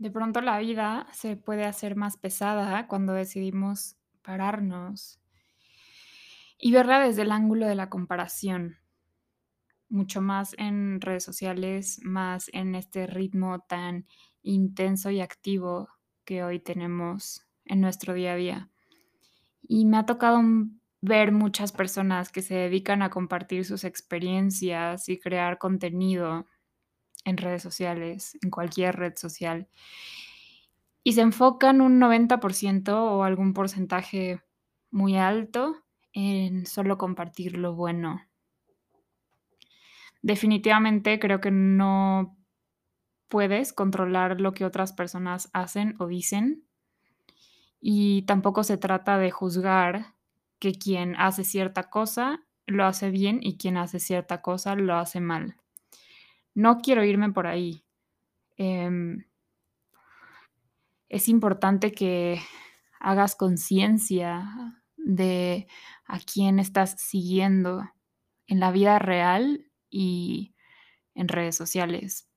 De pronto la vida se puede hacer más pesada cuando decidimos pararnos y verla desde el ángulo de la comparación, mucho más en redes sociales, más en este ritmo tan intenso y activo que hoy tenemos en nuestro día a día. Y me ha tocado ver muchas personas que se dedican a compartir sus experiencias y crear contenido en redes sociales, en cualquier red social. Y se enfocan un 90% o algún porcentaje muy alto en solo compartir lo bueno. Definitivamente creo que no puedes controlar lo que otras personas hacen o dicen y tampoco se trata de juzgar que quien hace cierta cosa lo hace bien y quien hace cierta cosa lo hace mal. No quiero irme por ahí. Em, es importante que hagas conciencia de a quién estás siguiendo en la vida real y en redes sociales.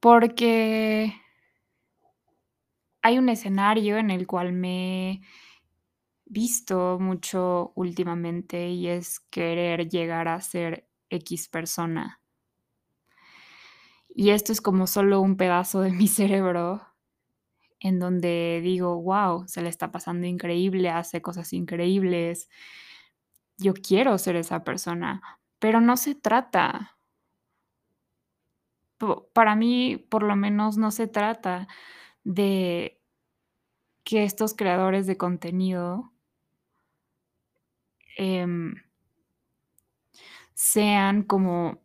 Porque hay un escenario en el cual me he visto mucho últimamente y es querer llegar a ser X persona. Y esto es como solo un pedazo de mi cerebro en donde digo, wow, se le está pasando increíble, hace cosas increíbles. Yo quiero ser esa persona, pero no se trata. Para mí, por lo menos, no se trata de que estos creadores de contenido em, sean como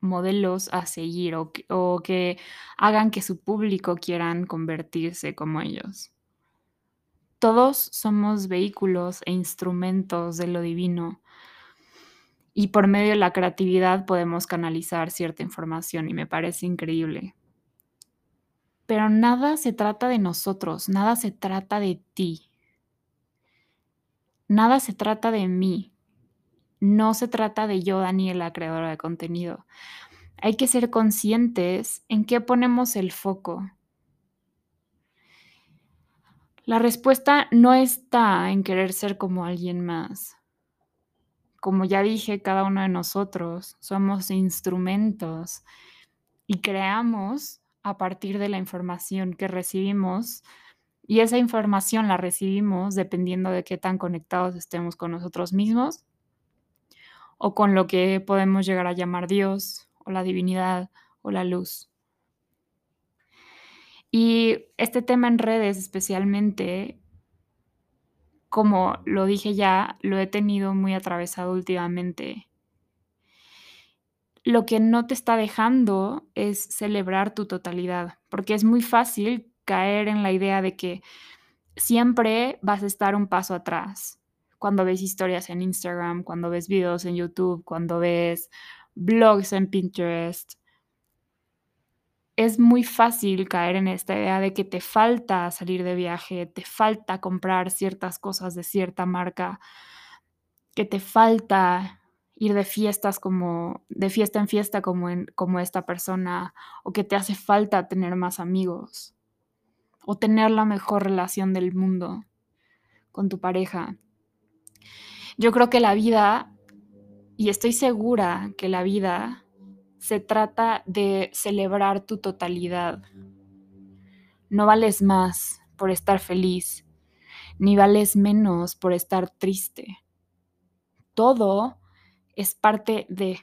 modelos a seguir o que, o que hagan que su público quieran convertirse como ellos. Todos somos vehículos e instrumentos de lo divino y por medio de la creatividad podemos canalizar cierta información y me parece increíble. Pero nada se trata de nosotros, nada se trata de ti, nada se trata de mí, no se trata de yo, Daniela, creadora de contenido. Hay que ser conscientes en qué ponemos el foco. La respuesta no está en querer ser como alguien más. Como ya dije, cada uno de nosotros somos instrumentos y creamos a partir de la información que recibimos y esa información la recibimos dependiendo de qué tan conectados estemos con nosotros mismos o con lo que podemos llegar a llamar Dios o la divinidad o la luz. Y este tema en redes especialmente, como lo dije ya, lo he tenido muy atravesado últimamente. Lo que no te está dejando es celebrar tu totalidad, porque es muy fácil caer en la idea de que siempre vas a estar un paso atrás, cuando ves historias en Instagram, cuando ves videos en YouTube, cuando ves blogs en Pinterest. Es muy fácil caer en esta idea de que te falta salir de viaje, te falta comprar ciertas cosas de cierta marca, que te falta ir de fiestas como de fiesta en fiesta como como esta persona o que te hace falta tener más amigos o tener la mejor relación del mundo con tu pareja. Yo creo que la vida, y estoy segura que la vida se trata de celebrar tu totalidad. No vales más por estar feliz, ni vales menos por estar triste. Todo es parte de...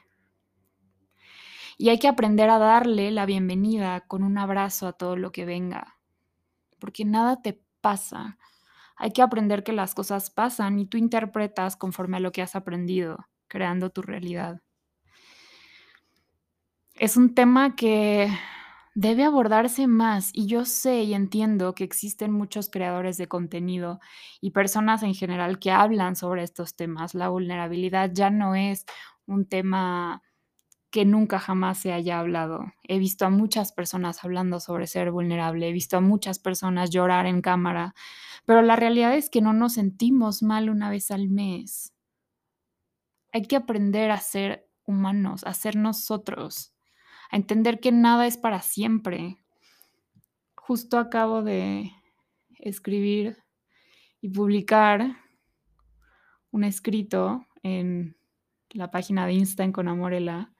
Y hay que aprender a darle la bienvenida con un abrazo a todo lo que venga, porque nada te pasa hay que aprender que las cosas pasan y tú interpretas conforme a lo que has aprendido, creando tu realidad. Es un tema que debe abordarse más y yo sé y entiendo que existen muchos creadores de contenido y personas en general que hablan sobre estos temas. La vulnerabilidad ya no es un tema que nunca jamás se haya hablado. He visto a muchas personas hablando sobre ser vulnerable, he visto a muchas personas llorar en cámara, pero la realidad es que no nos sentimos mal una vez al mes. Hay que aprender a ser humanos, a ser nosotros, a entender que nada es para siempre, justo acabo de escribir y publicar un escrito en la página de Insta con Amorela,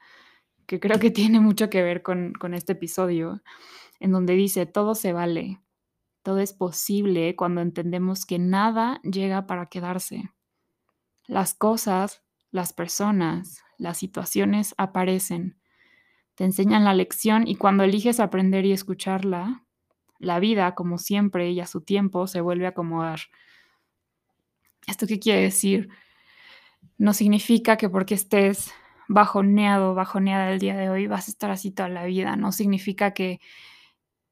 que creo que tiene mucho que ver con, con este episodio, en donde dice, todo se vale, todo es posible cuando entendemos que nada llega para quedarse. Las cosas, las personas, las situaciones aparecen, te enseñan la lección y cuando eliges aprender y escucharla, la vida, como siempre y a su tiempo, se vuelve a acomodar. ¿Esto qué quiere decir? No significa que porque estés bajoneado, bajoneada el día de hoy, vas a estar así toda la vida. No significa que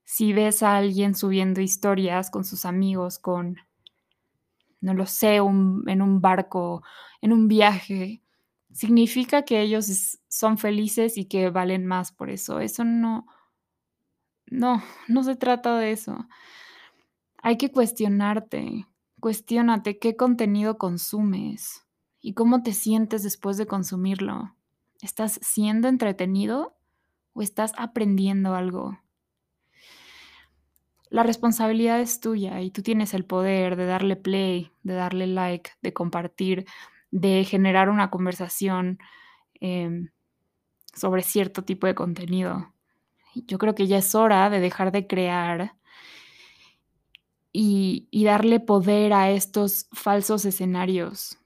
si ves a alguien subiendo historias con sus amigos, con, no lo sé, en un barco, en un viaje, significa que ellos son felices y que valen más por eso. Eso no, no, no se trata de eso. Hay que cuestionarte, cuestiónate qué contenido consumes y cómo te sientes después de consumirlo. ¿Estás siendo entretenido o estás aprendiendo algo? La responsabilidad es tuya y tú tienes el poder de darle play, de darle like, de compartir, de generar una conversación em, sobre cierto tipo de contenido. Yo creo que ya es hora de dejar de crear y, y darle poder a estos falsos escenarios.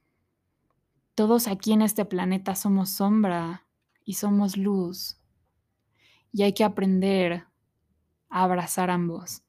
Todos aquí en este planeta somos sombra y somos luz. Y hay que aprender a abrazar ambos.